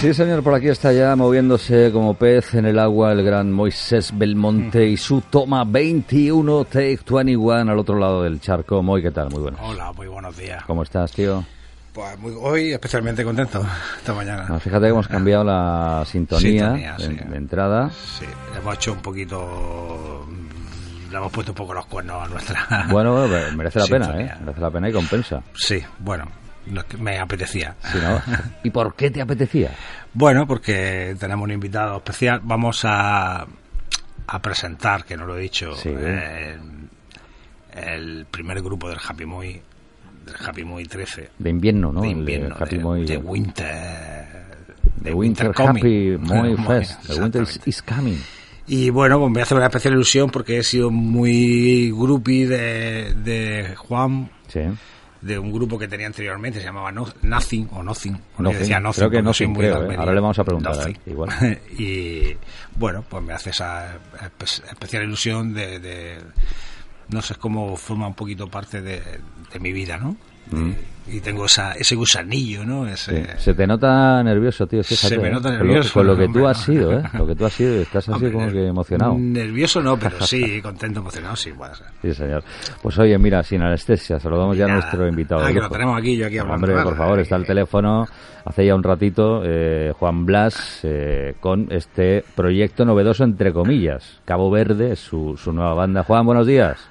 Sí, señor, por aquí está ya moviéndose como pez en el agua el gran Moisés Belmonte y su toma 21, take 21 al otro lado del charco. Moy, ¿qué tal? Muy bueno. Hola, muy buenos días. ¿Cómo estás, tío? Pues muy, hoy especialmente contento, esta mañana. Ah, fíjate que hemos cambiado la sintonía, Sintonía, de, sí. de entrada. Sí, hemos hecho un poquito... mm, Le hemos puesto un poco los cuernos a nuestra... Bueno, merece la pena, ¿eh? Merece la pena y compensa. Sí, bueno, es que me apetecía. Si no- ¿Y por qué te apetecía? Bueno, porque tenemos un invitado especial. Vamos a, a presentar, que no lo he dicho, Sí. eh, el primer grupo del Happy Muy, del Happy Muy 13. De invierno, ¿no? de El invierno, Happy de, Moy- de Winter. The Winter, Coming. Happy Moy Fest. The Winter is, is coming. Y bueno, pues me hace una especial ilusión porque he sido muy groupie de, de Juan, Sí. De un grupo que tenía anteriormente, se llamaba No- Nothing o Nothing. Nothing. decía Nothing Creo que Nothing, creo, ¿eh? Ahora le vamos a preguntar Nothing. igual. y bueno, pues me hace esa espe- especial ilusión de, de- no sé, es como forma un poquito parte de, de mi vida, ¿no? Mm. Y tengo esa, ese gusanillo, ¿no? Sí. Se te nota nervioso, tío. Fíjate, Se me ¿eh? nota Con lo- nervioso, Con lo, que hombre, tú has no. sido, ¿eh? Lo que tú has sido, estás así Hombre, como que emocionado. Nervioso no, pero sí, contento, emocionado, sí, puede ser. Sí, señor. Pues oye, mira, sin anestesia, saludamos ya a nuestro invitado. Ah, que lo tenemos aquí, yo aquí hablando. Hombre, por favor, está el teléfono. Hace ya un ratito, eh, Juan Blas, eh, con este proyecto novedoso, entre comillas. Cabo Verde, su, su nueva banda. Juan, buenos días.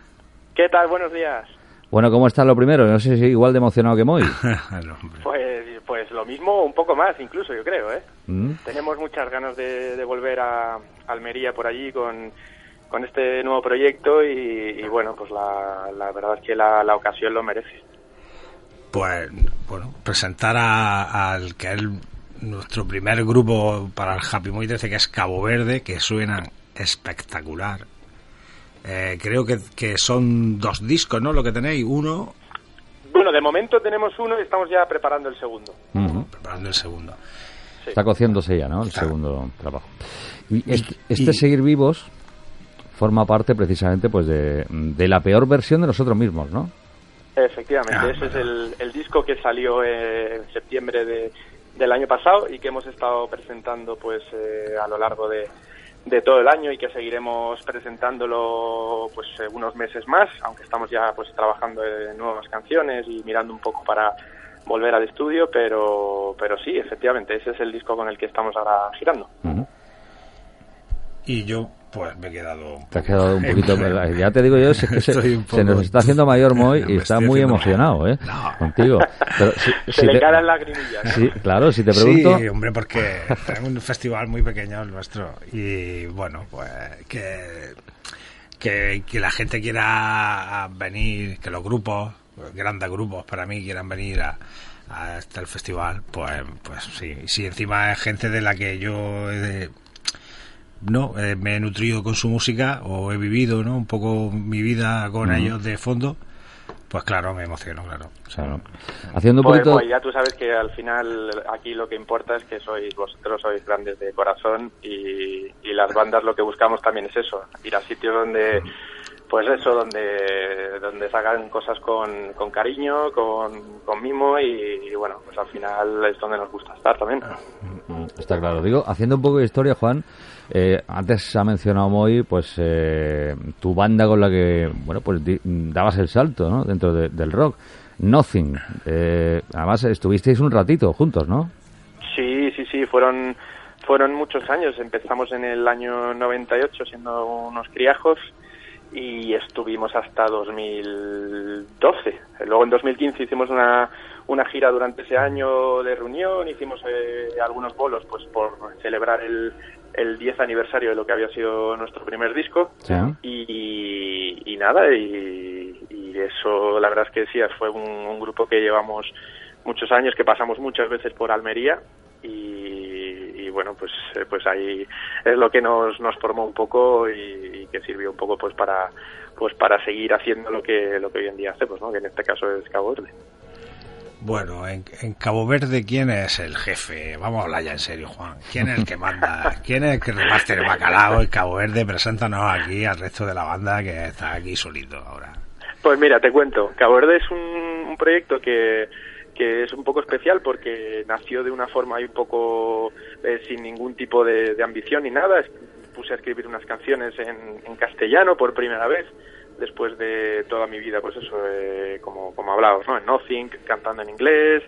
¿Qué tal? Buenos días. Bueno, ¿cómo estás lo primero? No sé si igual de emocionado que Moy. Pues, pues lo mismo, un poco más incluso, yo creo, ¿eh? ¿Mm? Tenemos muchas ganas de, de volver a Almería por allí con, con este nuevo proyecto y, y bueno, pues la, la verdad es que la, la ocasión lo merece. Pues, bueno, presentar a- al que es nuestro primer grupo para el Happy Muy 13, que es Cabo Verde, que suena espectacular. Eh, creo que, que son dos discos, ¿no? Lo que tenéis, uno Bueno, de momento tenemos uno y estamos ya preparando el segundo. Preparando el segundo. Sí. Está cociéndose ya, ¿no? El Está. segundo trabajo. Y este, y- este Seguir Vivos forma parte precisamente pues de, de la peor versión de nosotros mismos, ¿no? Efectivamente, Ah, ese es el, el disco que salió eh, en septiembre de- del año pasado y que hemos estado presentando pues eh, a lo largo de, de todo el año y que seguiremos presentándolo pues eh, unos meses más, aunque estamos ya pues trabajando en nuevas canciones y mirando un poco para volver al estudio, pero pero sí, efectivamente, ese es el disco con el que estamos ahora girando. Y yo, pues me he quedado. un Te has quedado un poquito... Ya te digo yo, es que se, nos está haciendo mayor Moy y está muy emocionado, ¿eh? No. Contigo. Pero si, Se si le te- caen lagrimillas. ¿no? Sí, claro, si te pregunto... Sí, hombre, porque tenemos un festival muy pequeño el nuestro y bueno, pues que, que, que la gente quiera venir, que los grupos, grandes grupos para mí quieran venir a, a este el festival, pues, pues sí, si encima es gente de la que yo he- no eh, me he nutrido con su música o he vivido, ¿no? Un poco mi vida con ellos de fondo, pues claro, me emociono, claro. Haciendo un Pues, poquito... pues, ya tú sabes que al final aquí lo que importa es que sois vosotros sois grandes de corazón y, y las bandas lo que buscamos también es eso, ir a sitios donde pues eso, donde donde sacan cosas con, con cariño, con, con mimo y, y, bueno, pues al final es donde nos gusta estar también. Mm, Está claro. Digo, haciendo un poco de historia, Juan, eh, antes ha mencionado Moy, pues, eh, tu banda con la que, bueno, pues di- dabas el salto, ¿no? Dentro de- del rock. Nothing. Eh, además, estuvisteis un ratito juntos, ¿no? Sí, sí, sí, fueron fueron muchos años. Empezamos en el año 98 siendo unos criajos y estuvimos hasta 2012. Luego en 2015 hicimos una, una gira durante ese año de reunión, hicimos eh, algunos bolos pues por celebrar el, el 10 aniversario de lo que había sido nuestro primer disco Sí. y, y nada, y, y eso la verdad es que sí, fue un, un grupo que llevamos muchos años, que pasamos muchas veces por Almería y, y bueno, pues eh, pues ahí es lo que nos, nos formó un poco y, y que sirvió un poco pues para pues para seguir haciendo lo que lo que hoy en día hacemos, ¿no? que en este caso es Cabo Verde. Bueno, en, en Cabo Verde, ¿quién es el jefe? Vamos a hablar ya en serio, Juan. ¿Quién es el que manda? ¿Quién es el que reparte el bacalao en Cabo Verde? Preséntanos aquí al resto de la banda que está aquí solito ahora. Pues mira, te cuento. Cabo Verde es un, un proyecto que, que es un poco especial porque nació de una forma ahí un poco eh, sin ningún tipo de, ambición ni nada. Puse a escribir unas canciones en, castellano por primera vez después de toda mi vida, pues eso, eh, como, como hablábamos, ¿no? En Nothing, cantando en inglés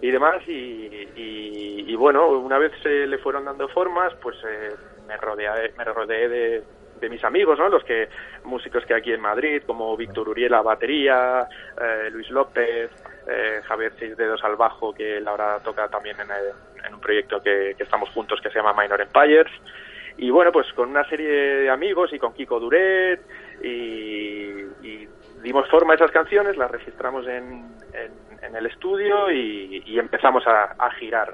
y demás. Y, bueno, una vez se le fueron dando formas, pues eh, me, rodeé, me rodeé de, de mis amigos, ¿no? Los que músicos que aquí en Madrid, como Víctor Uriel a batería, eh, Luis López, eh, Javier Seis Dedos al bajo, que él ahora toca también en, eh, un proyecto que, estamos juntos que se llama Minor Empires. Y bueno, pues con una serie de amigos y con Kiko Duret y, dimos forma a esas canciones, las registramos en, en, el estudio y, empezamos a, girar,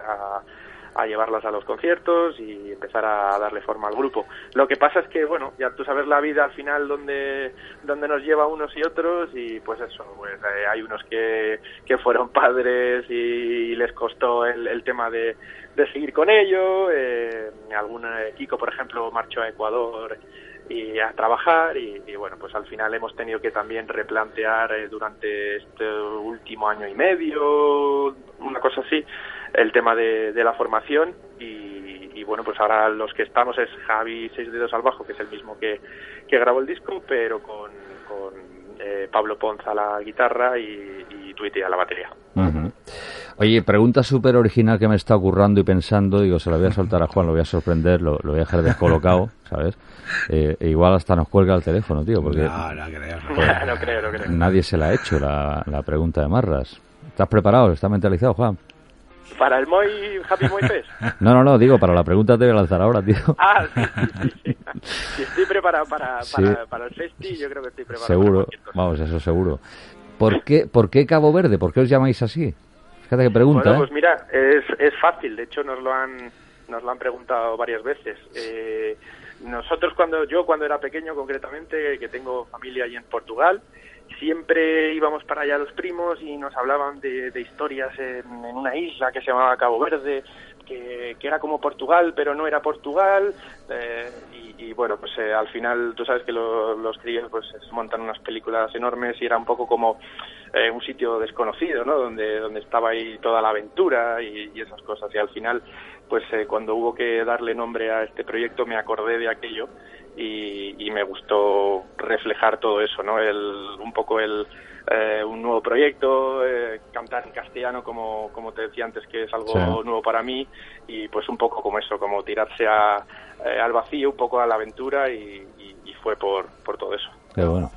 a, llevarlas a los conciertos y empezar a darle forma al grupo. Lo que pasa es que, bueno, ya tú sabes la vida al final donde, donde nos lleva unos y otros y pues eso, pues eh, hay unos que, que fueron padres y les costó el, el tema de, de seguir con ello, eh, Kiko, por ejemplo, marchó a Ecuador y a trabajar y, bueno pues al final hemos tenido que también replantear eh, durante este último año y medio una cosa así el tema de, la formación y, bueno, pues ahora los que estamos es Javi Seis Dedos al Bajo, que es el mismo que, que grabó el disco, pero con, eh, Pablo Ponza a la guitarra y, y a la batería. Oye, pregunta súper original que me está ocurriendo y pensando, digo, se la voy a soltar a Juan, lo voy a sorprender, lo, voy a dejar descolocado, ¿sabes? Eh, e igual hasta nos cuelga el teléfono, tío, porque... No, no creo, no, creo, no creo. Nadie se la ha hecho la, la pregunta de Marras. ¿Estás preparado? ¿Estás mentalizado, Juan? ¿Para el Moy Happy Moy Fest? No, no, no, digo, para la pregunta te voy a lanzar ahora, tío. Ah, sí, sí, sí. Si estoy preparado para, para, para, el festi, yo creo que estoy preparado Seguro, vamos, eso seguro. ¿Por qué, ¿Por qué Cabo Verde? ¿Por qué os llamáis así? Fíjate qué pregunta, Bueno, ¿eh? pues mira, es, es fácil, de hecho nos lo han, nos lo han preguntado varias veces. Eh, nosotros cuando, yo cuando era pequeño concretamente, que tengo familia allí en Portugal, siempre íbamos para allá los primos y nos hablaban de, historias en, una isla que se llamaba Cabo Verde, que, era como Portugal, pero no era Portugal. Eh, y, bueno, pues eh, al final tú sabes que los críos pues montan unas películas enormes y era un poco como eh, un sitio desconocido, ¿no? Donde, donde estaba ahí toda la aventura y, y esas cosas. Y al final, pues cuando hubo que darle nombre a este proyecto me acordé de aquello y, me gustó reflejar todo eso, ¿no? El, un poco el, eh, un nuevo proyecto, eh, cantar en castellano, como, como te decía antes, que es algo nuevo para mí, y pues un poco como eso, como tirarse a, eh, al vacío, un poco a la aventura, y, fue por, por todo eso. Qué bueno.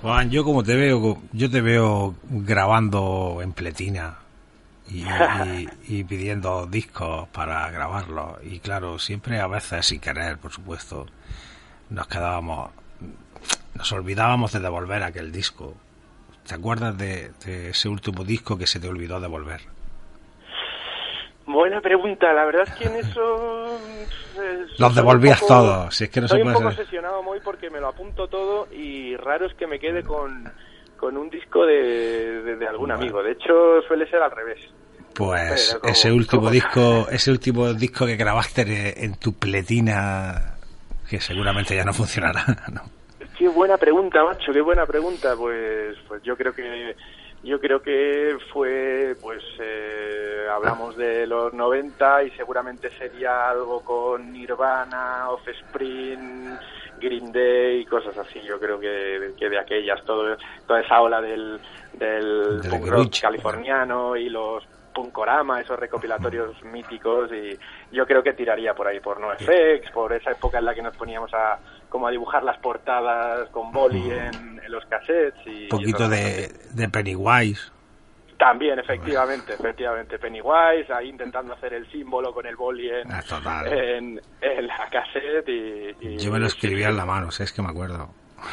Juan, yo como te veo, yo te veo grabando en pletina y, y, pidiendo discos para grabarlos. Y claro, siempre a veces sin querer, por supuesto, nos quedábamos, nos olvidábamos de devolver aquel disco. ¿Te acuerdas de, ese último disco que se te olvidó devolver? Buena pregunta, la verdad es que en eso... Eh, Los devolvías todos, si es que no Soy un poco obsesionado muy porque me lo apunto todo y raro es que me quede con, con un disco de, de, algún amigo. De hecho, suele ser al revés. Pues ese último disco, ese último disco que grabaste en tu pletina que seguramente ya no funcionará, ¿no? Qué buena pregunta, macho, qué buena pregunta. Pues, pues yo creo que yo creo que fue, pues eh, hablamos de los 90 y seguramente sería algo con Nirvana, Offspring, Green Day y cosas así. Yo creo que, que de aquellas, todo, toda esa ola del, del punk rock californiano y los Punkorama, esos recopilatorios míticos y yo creo que tiraría por ahí, por NoFX, por esa época en la que nos poníamos a como a dibujar las portadas con boli en, los cassettes y un poquito de, de Pennywise también, efectivamente, efectivamente. Pennywise, ahí intentando hacer el símbolo con el boli en, ah, en, la cassette. Y, Yo me lo escribía en la mano, es que me acuerdo.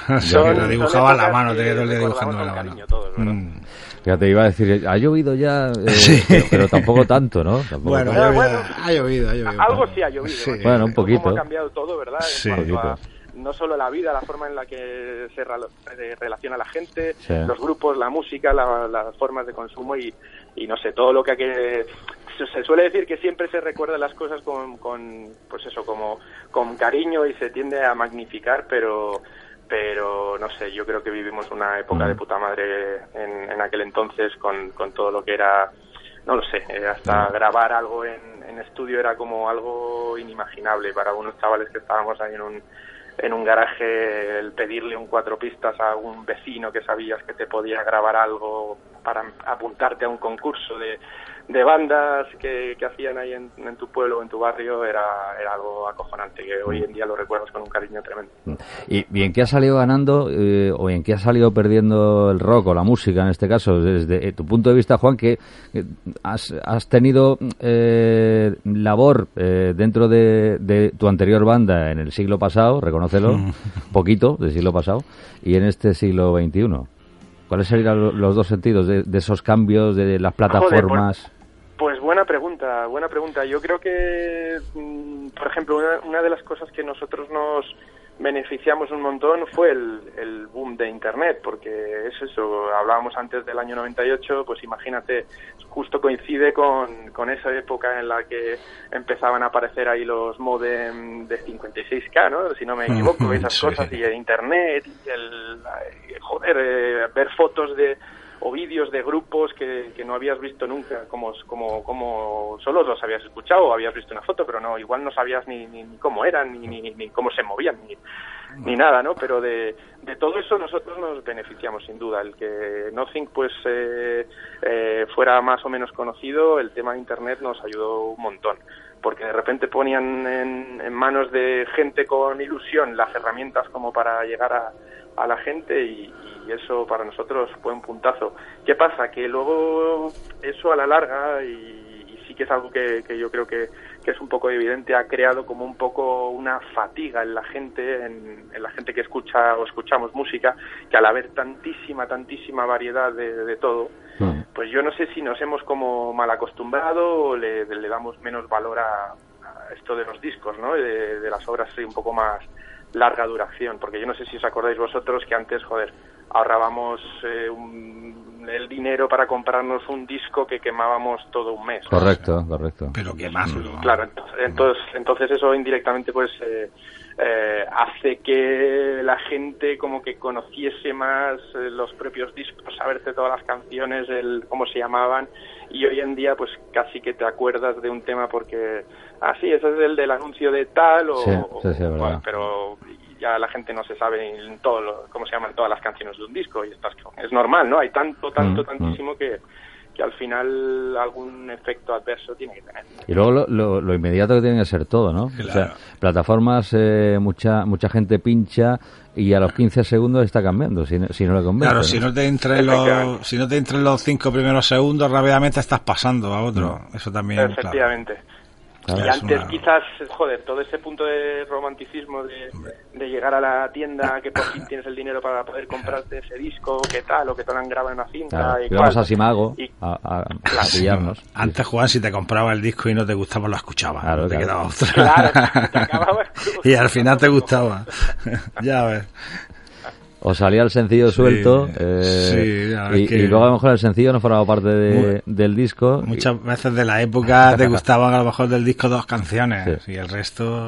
Yo lo dibujaba en la mano, tenía todo el día dibujando en la mano. Mm. Fíjate, iba a decir, ha llovido ya, eh, pero, tampoco tanto, ¿no? bueno, ha, llovido, ha llovido, Algo sí ha llovido. Bueno, un poquito. ha cambiado todo, ¿verdad? Sí, no solo la vida, la forma en la que se relaciona la gente, los grupos, la música, las formas de consumo y, y no sé, todo lo que hay que se suele decir que siempre se recuerda las cosas con, con, pues eso como con cariño y se tiende a magnificar pero pero no sé, yo creo que vivimos una época de puta madre en, en aquel entonces con, con todo lo que era, no lo sé, eh, hasta grabar algo en, en estudio era como algo inimaginable para unos chavales que estábamos ahí en un en un garaje el pedirle un cuatro pistas a un vecino que sabías que te podía grabar algo para apuntarte a un concurso de, de bandas que, que hacían ahí en, en, tu pueblo o en tu barrio era, era algo acojonante que hoy en día lo recuerdas con un cariño tremendo. ¿Y, y en qué ha salido ganando eh, o en qué ha salido perdiendo el rock o la música en este caso? Desde eh, tu punto de vista, Juan, que has, has tenido eh, labor eh, dentro de, de, tu anterior banda en el siglo pasado, reconócelo, poquito del siglo pasado, y en este siglo XXI. ¿Cuáles serían los dos sentidos de, de esos cambios de las plataformas? Joder, pues, pues, buena pregunta, buena pregunta. Yo creo que, mm, por ejemplo, una, una, de las cosas que nosotros nos beneficiamos un montón fue el, el, boom de Internet, porque es eso, hablábamos antes del año 98, pues imagínate, justo coincide con, con esa época en la que empezaban a aparecer ahí los modem de 56K, ¿no? Si no me equivoco, esas sí. cosas, y el Internet, y el, joder, eh, ver fotos de o vídeos de grupos que, que, no habías visto nunca, como, como, como solo los habías escuchado o habías visto una foto, pero no, igual no sabías ni, ni, ni cómo eran, ni, ni, ni, cómo se movían, ni, ni nada, ¿no? Pero de, de todo eso nosotros nos beneficiamos sin duda. El que Nothing pues eh, eh, fuera más o menos conocido, el tema de Internet nos ayudó un montón porque de repente ponían en, en, manos de gente con ilusión las herramientas como para llegar a, a la gente y, y, eso para nosotros fue un puntazo. ¿Qué pasa? Que luego eso a la larga y, y sí que es algo que, que yo creo que, que, es un poco evidente, ha creado como un poco una fatiga en la gente, en, en la gente que escucha o escuchamos música, que al haber tantísima, tantísima variedad de, de todo, pues yo no sé si nos hemos como mal acostumbrado o le, le damos menos valor a, a, esto de los discos, ¿no? De, de las obras un poco más larga duración, porque yo no sé si os acordáis vosotros que antes, joder, ahorrábamos eh, un, el dinero para comprarnos un disco que quemábamos todo un mes. Correcto, ¿no? correcto. Pero quemarlo. Claro, entonces, entonces, entonces eso indirectamente pues eh, eh, hace que la gente como que conociese más eh, los propios discos, saberse todas las canciones, el cómo se llamaban y hoy en día pues casi que te acuerdas de un tema porque ah sí ese es el del anuncio de tal o, sí, sí, sí, o bueno, pero ya la gente no se sabe en todo lo, cómo se llaman todas las canciones de un disco y estás es normal no hay tanto tanto mm, tantísimo mm. que que al final algún efecto adverso tiene que tener. Y luego lo, lo, lo inmediato que tiene que ser todo, ¿no? Claro. O sea, plataformas, eh, mucha mucha gente pincha y a los 15 segundos está cambiando, si no, si no le convence. Claro, si no te entra los, si no te entran los cinco primeros segundos, rápidamente estás pasando a otro. No. Eso también, Efectivamente. Claro. Claro, y antes una... quizás, joder, todo ese punto de romanticismo de, de, llegar a la tienda, que por fin tienes el dinero para poder comprarte ese disco, que tal, o que te lo han grabado en una cinta. Claro, y íbamos a Simago y, a, a, a pillarnos. Antes, Juan, si te compraba el disco y no te gustaba, lo escuchabas. Claro, no te claro. quedaba otra. Claro, te y al final te gustaba. ya ves o salía el sencillo suelto eh, sí, y, y, luego a lo mejor el sencillo no formaba parte de, Muy, del disco. Muchas y... veces de la época te gustaban a lo mejor del disco dos canciones sí. y el resto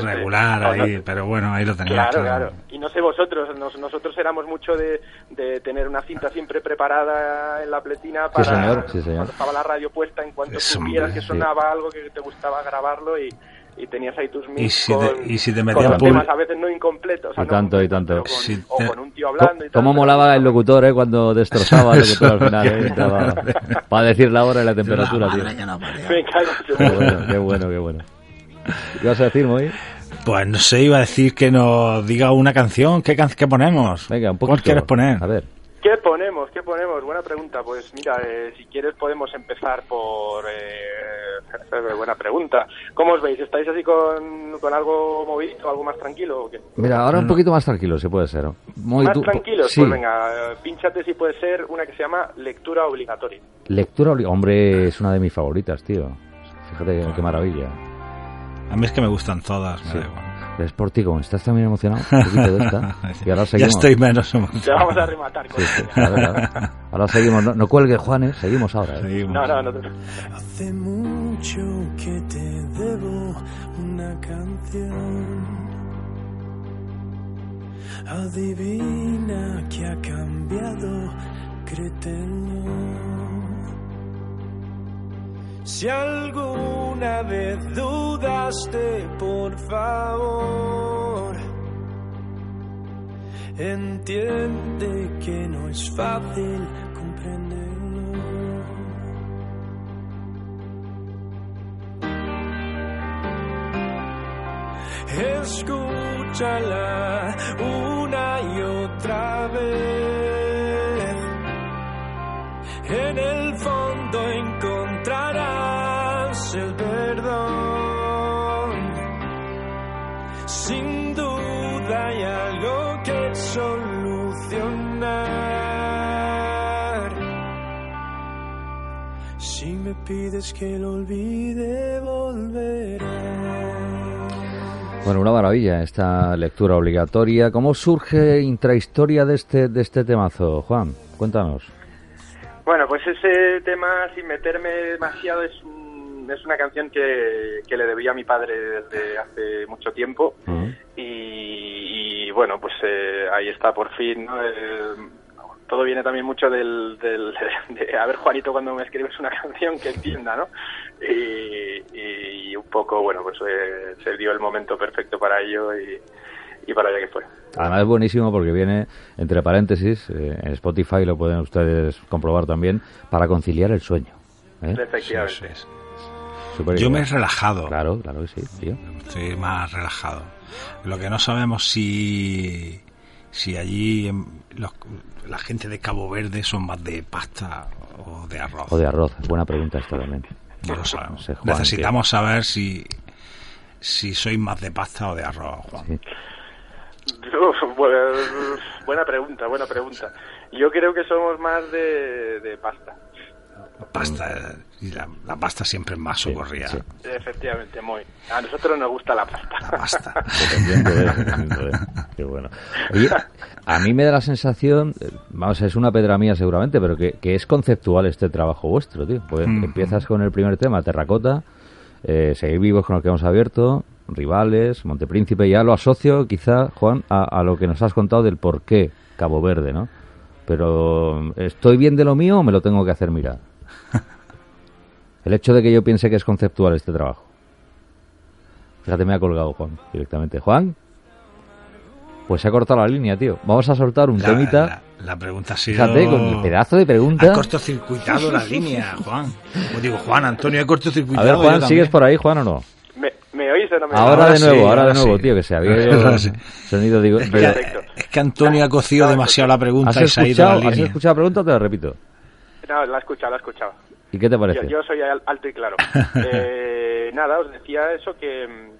regular ahí, pero bueno, ahí lo tenías. Claro, claro. Y no sé vosotros, nos, nosotros éramos mucho de, de, tener una cinta siempre preparada en la pletina para sí, señor, sí, señor. cuando estaba la radio puesta en cuanto supieras que sonaba algo que te gustaba grabarlo y y tenías ahí tus mix y si con, te, y si te metían con temas a veces no incompletos o y tanto no y tanto con, si o te... con un tío hablando y tal, cómo molaba el locutor eh cuando destrozaba el locutor al final eh? Estaba, para decir la hora y la temperatura tío no qué bueno qué bueno qué ¿Ibas a decir, Moy? Pues no sé, iba a decir que nos diga una canción. ¿Qué, can qué ponemos? Venga, un poquito. ¿Cuál quieres poner? A ver. ¿Qué ponemos? ¿Qué ponemos? Buena pregunta. Pues mira, eh, si quieres podemos empezar por... Eh, buena pregunta. ¿Cómo os veis? ¿Estáis así con, con algo movido, algo más tranquilo o qué? Mira, ahora un poquito más tranquilo, si puede ser. Muy ¿Más tranquilos? Sí. Pues venga, pínchate si puede ser una que se llama lectura obligatoria. Lectura obligatoria. Hombre, es una de mis favoritas, tío. Fíjate qué maravilla. A mí es que me gustan todas, me sí. da igual. Es por ti, como estás también emocionado, de esta. Y ahora seguimos. Ya estoy menos emocionado. Ya vamos a rematar con sí, sí, claro, claro. Ahora seguimos, no, no cuelgue Juanes, seguimos ahora. ¿eh? Seguimos. No, no, no. Te... Hace mucho que te debo una canción. Adivina que ha cambiado, créetelo. Si alguna vez dudaste, por favor, entiende que no es fácil comprenderlo. Escúchala una y otra vez. Si me pides que lo olvide, volveré. Bueno, una maravilla esta lectura obligatoria. ¿Cómo surge intrahistoria de este, de este temazo, Juan? Cuéntanos. Bueno, pues ese tema, sin meterme demasiado, es, un- es una canción que, que le debía a mi padre desde hace mucho tiempo. Y, y, bueno, pues eh, ahí está por fin. ¿no? Eh, todo viene también mucho del, del- de, a ver, Juanito, cuando me escribes una canción que entienda, ¿no? Y, y un poco, bueno, pues eh, se dio el momento perfecto para ello y, y para allá que fue. Además es buenísimo porque viene entre paréntesis, eh, en Spotify lo pueden ustedes comprobar también, para conciliar el sueño. ¿eh? Efectivamente. Yo me he relajado. Claro, claro que sí, tío. Estoy más relajado. Lo que no sabemos si si allí em, los- la gente de Cabo Verde son más de pasta o de arroz. O de arroz, buena pregunta esta también. No lo sabemos. No sé, Juan, Necesitamos saber si si sois más de pasta o de arroz, Juan. Sí. Uf, bu- buena pregunta, buena pregunta. Yo creo que somos más de, de pasta. Pasta y la, la pasta siempre es más Sí, socorrida. sí. Efectivamente, muy. A nosotros nos gusta la pasta. La pasta. Dependiendo de- dependiendo de- Qué bueno. Oye, a mí me da la sensación, eh, vamos, es una pedra mía seguramente, pero que, que es conceptual este trabajo vuestro, tío. Porque Mm. empiezas con el primer tema, Terracota, eh, Seguir vivos con el que hemos abierto, Rivales, Montepríncipe, ya lo asocio quizá, Juan, a, a lo que nos has contado del por qué Cabo Verde, ¿no? Pero, ¿estoy bien de lo mío o me lo tengo que hacer mirar? El hecho de que yo piense que es conceptual este trabajo. Fíjate, me ha colgado Juan directamente. Juan, pues se ha cortado la línea, tío. Vamos a soltar un La, temita. la- la pregunta ha sido... Fíjate, con el pedazo de Ha pregunta. cortocircuitado la línea, Juan. Como digo, Juan, Antonio, he A cortocircuitado. ver, yo Juan, también. ¿sigues por ahí, Juan, o no? ¿Me, me oís o no me Ahora, Ahora de nuevo, sí, ahora, ahora de nuevo, sí. tío, que se había ido sí. sonido. Digo, Es pero- que, Perfecto. es que Antonio ha cocido demasiado la pregunta ¿Has y se ha ido a la escuchado, ¿Has línea. escuchado la pregunta o te la repito? No, la he escuchado, la he escuchado. ¿Y qué te Yo, parece? yo soy al- alto y claro. Eh, nada, os decía eso que... mm,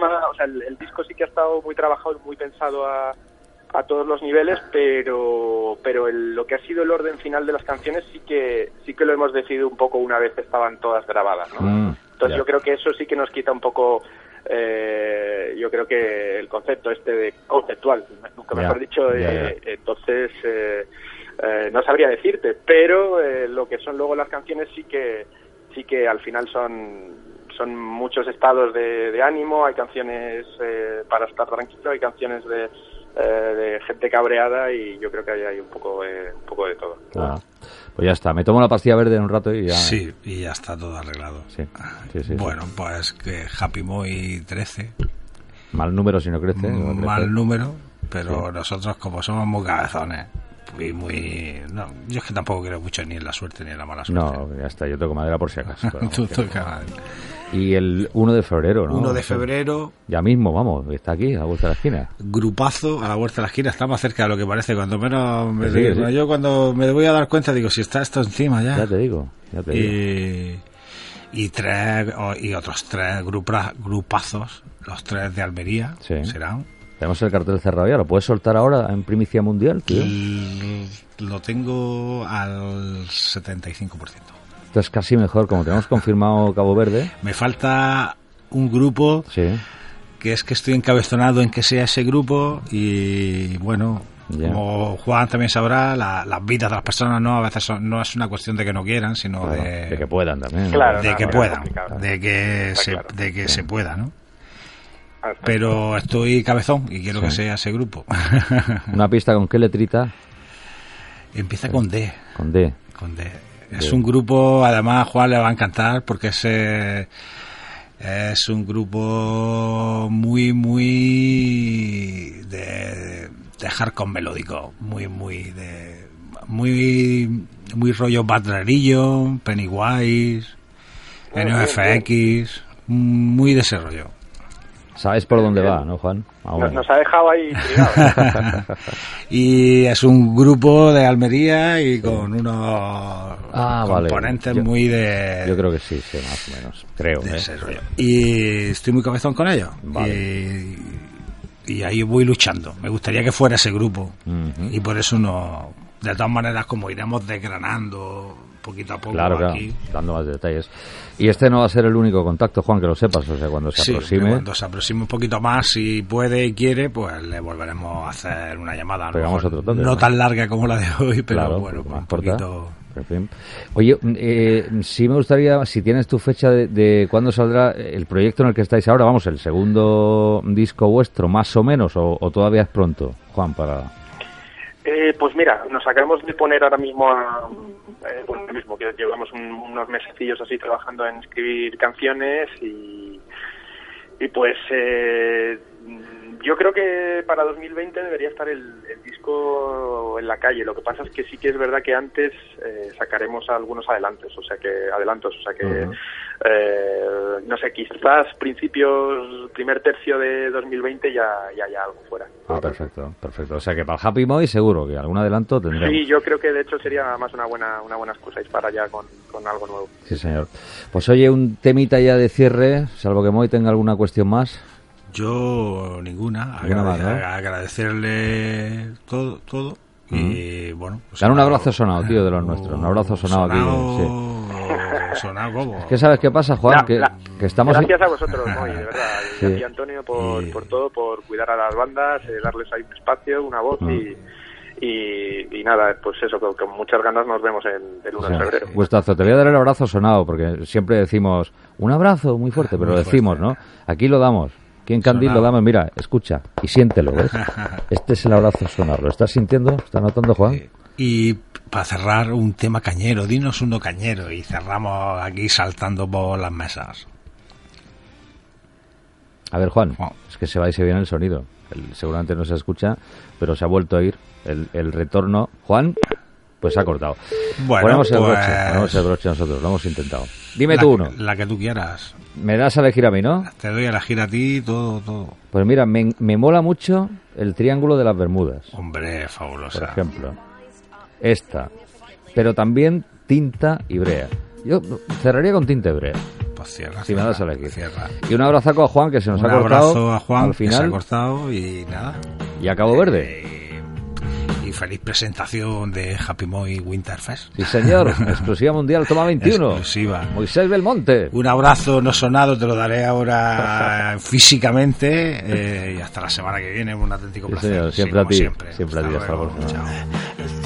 O sea, el, el disco sí que ha estado muy trabajado y muy pensado a, a todos los niveles, pero pero el- lo que ha sido el orden final de las canciones sí que sí que lo hemos decidido un poco una vez estaban todas grabadas, ¿no? Mm, Entonces yo creo que eso sí que nos quita un poco, eh, yo creo que el concepto este de conceptual, nunca mejor dicho, ya, eh, entonces eh, eh, no sabría decirte, pero eh, lo que son luego las canciones sí que sí que al final son son muchos estados de, de ánimo, hay canciones eh, para estar tranquilo, hay canciones de, eh, de gente cabreada y yo creo que hay, hay un poco eh, un poco de todo. Ah, pues ya está. Me tomo la pastilla verde en un rato y ya. Sí, y ya está todo arreglado. Sí, sí, sí, bueno, pues que Happy Moy 13, Mal número si no crece. no crece. mal número, pero nosotros como somos muy cabezones, muy, muy... No, yo es que tampoco creo mucho ni en la suerte ni en la mala suerte. No, ya está. Yo toco madera por si acaso. Tú vamos, que- toca- Y el 1 de febrero, ¿no? 1 de febrero, Ya mismo, vamos. Está aquí, a la vuelta de la esquina. grupazo a la vuelta de la esquina, está más cerca de lo que parece. Cuando menos me sí, que sí. yo cuando me voy a dar cuenta digo, si está esto encima ya. Ya te digo. Ya te digo. y, y tres y otros tres grupra- grupazos, los tres de Almería Sí. serán. Tenemos el cartel cerrado ya. ¿Lo puedes soltar ahora en primicia mundial, tío? Lo tengo al 75%. Esto es casi mejor. Como tenemos confirmado Cabo Verde. Me falta un grupo Sí. que es que estoy encabezonado en que sea ese grupo y bueno, como Juan también sabrá, la- las vidas de las personas no a veces son- no es una cuestión de que no quieran, sino Claro, de, de que puedan también. ¿no? Claro. de no, que no, puedan, de que se, de que se pueda, ¿no? Pero estoy cabezón y quiero que sea ese grupo. Una pista con qué letrita? Empieza con D. Con D. Con D. Es un grupo, además a Juan le va a encantar porque es, eh, es un grupo muy, muy de, de hardcore melódico, muy, muy de muy muy rollo Badlerillo, Pennywise, NFX, muy de ese rollo. ¿Sabes por dónde va, no, Juan? Ah, Nos, bueno. nos ha dejado ahí y es un grupo de Almería y con unos Ah, vale. componentes Yo- muy de, Yo creo que sí, sí, más o menos. Creo, de ¿eh? ese rollo. Y estoy muy cabezón con ellos. Vale. Y, y ahí voy luchando. Me gustaría que fuera ese grupo. Y por eso no. De todas maneras, como iremos desgranando poquito a poco Claro, claro, aquí. dando más detalles. Y este no va a ser el único contacto, Juan, que lo sepas. O sea, cuando se Sí, aproxime, cuando se aproxime un poquito más, si puede y quiere, pues le volveremos a hacer una llamada. Pegamos otro toque, No ¿no? tan larga como la de hoy, pero claro, bueno, más un corta. poquito. Oye, eh, sí me gustaría, si tienes tu fecha de, de cuándo saldrá el proyecto en el que estáis ahora, vamos, el segundo disco vuestro, más o menos, o, o todavía es pronto, Juan, para... Eh, pues mira, nos acabamos de poner ahora mismo a, eh, bueno, mismo que llevamos un- unos mesecillos así trabajando en escribir canciones y, y pues eh, yo creo que para 2020 debería estar el, el disco en la calle. Lo que pasa es que sí que es verdad que antes eh, sacaremos algunos adelantos, o sea que adelantos, o sea que eh, no sé, quizás principios, primer tercio de 2020 ya, ya haya algo fuera. Ah, perfecto, perfecto. O sea que para el Happy Moy seguro que algún adelanto tendremos. Sí, yo creo que de hecho sería más una buena una buena excusa ir para allá con, con algo nuevo. Sí, señor. Pues oye, un temita ya de cierre, salvo que Moy tenga alguna cuestión más. Yo ninguna. Ninguna más, Agrade- ¿no? Agradecerle todo, todo. Y bueno. pues Dan un abrazo sonado, tío, de los nuestros. Un abrazo sonado aquí, Sonado, sonado como. ¿Qué sabes qué pasa, Juan? La- que, la- que estamos... Gracias a vosotros, Moy, de verdad. Y Sí. a ti, Antonio, por, Y- por todo, por cuidar a las bandas, eh, darles ahí un espacio, una voz Mm. y, y, y nada, pues eso, con, con muchas ganas nos vemos en, el 1 O de febrero. Gustazo, te voy a dar el abrazo sonado, porque siempre decimos un abrazo muy fuerte, pero Muy lo decimos, fuerte. ¿no? Aquí lo damos. Aquí en Candil lo damos, mira, escucha y siéntelo, ¿ves? Este es el abrazo sonado. ¿Lo estás sintiendo? ¿Estás notando, Juan? Y para cerrar un tema cañero, dinos uno cañero y cerramos aquí saltando por las mesas. A ver, Juan, Juan. es que se va y se viene el sonido. El- seguramente no se escucha, pero se ha vuelto a ir el, el retorno. Juan, pues se ha cortado. Bueno, ponemos el pues- broche, ponemos el broche nosotros, lo hemos intentado. Dime la, tú uno. La que tú quieras. Me das a elegir a mí, ¿no? Te doy a elegir a ti todo, todo. Pues mira, me, me mola mucho el Triángulo de las Bermudas, Hombre, por fabulosa. ejemplo. Esta. Pero también tinta y brea. Yo cerraría con tinta y brea. Pues cierra, Si me das a elegir. cierra. Y un abrazaco a Juan, que se nos Un ha cortado abrazo a Juan, al que se ha final. cortado y nada. Y a Cabo Verde. Y feliz presentación de Happy Moy Winterfest. Sí, señor. Exclusiva mundial, toma 21. Exclusiva. Moisés Belmonte. Un abrazo no sonado, te lo daré ahora físicamente eh, y hasta la semana que viene. Un auténtico Sí, placer. señor, Sí, siempre a como ti, Siempre, siempre a ti, hasta la luego. próxima. Chao.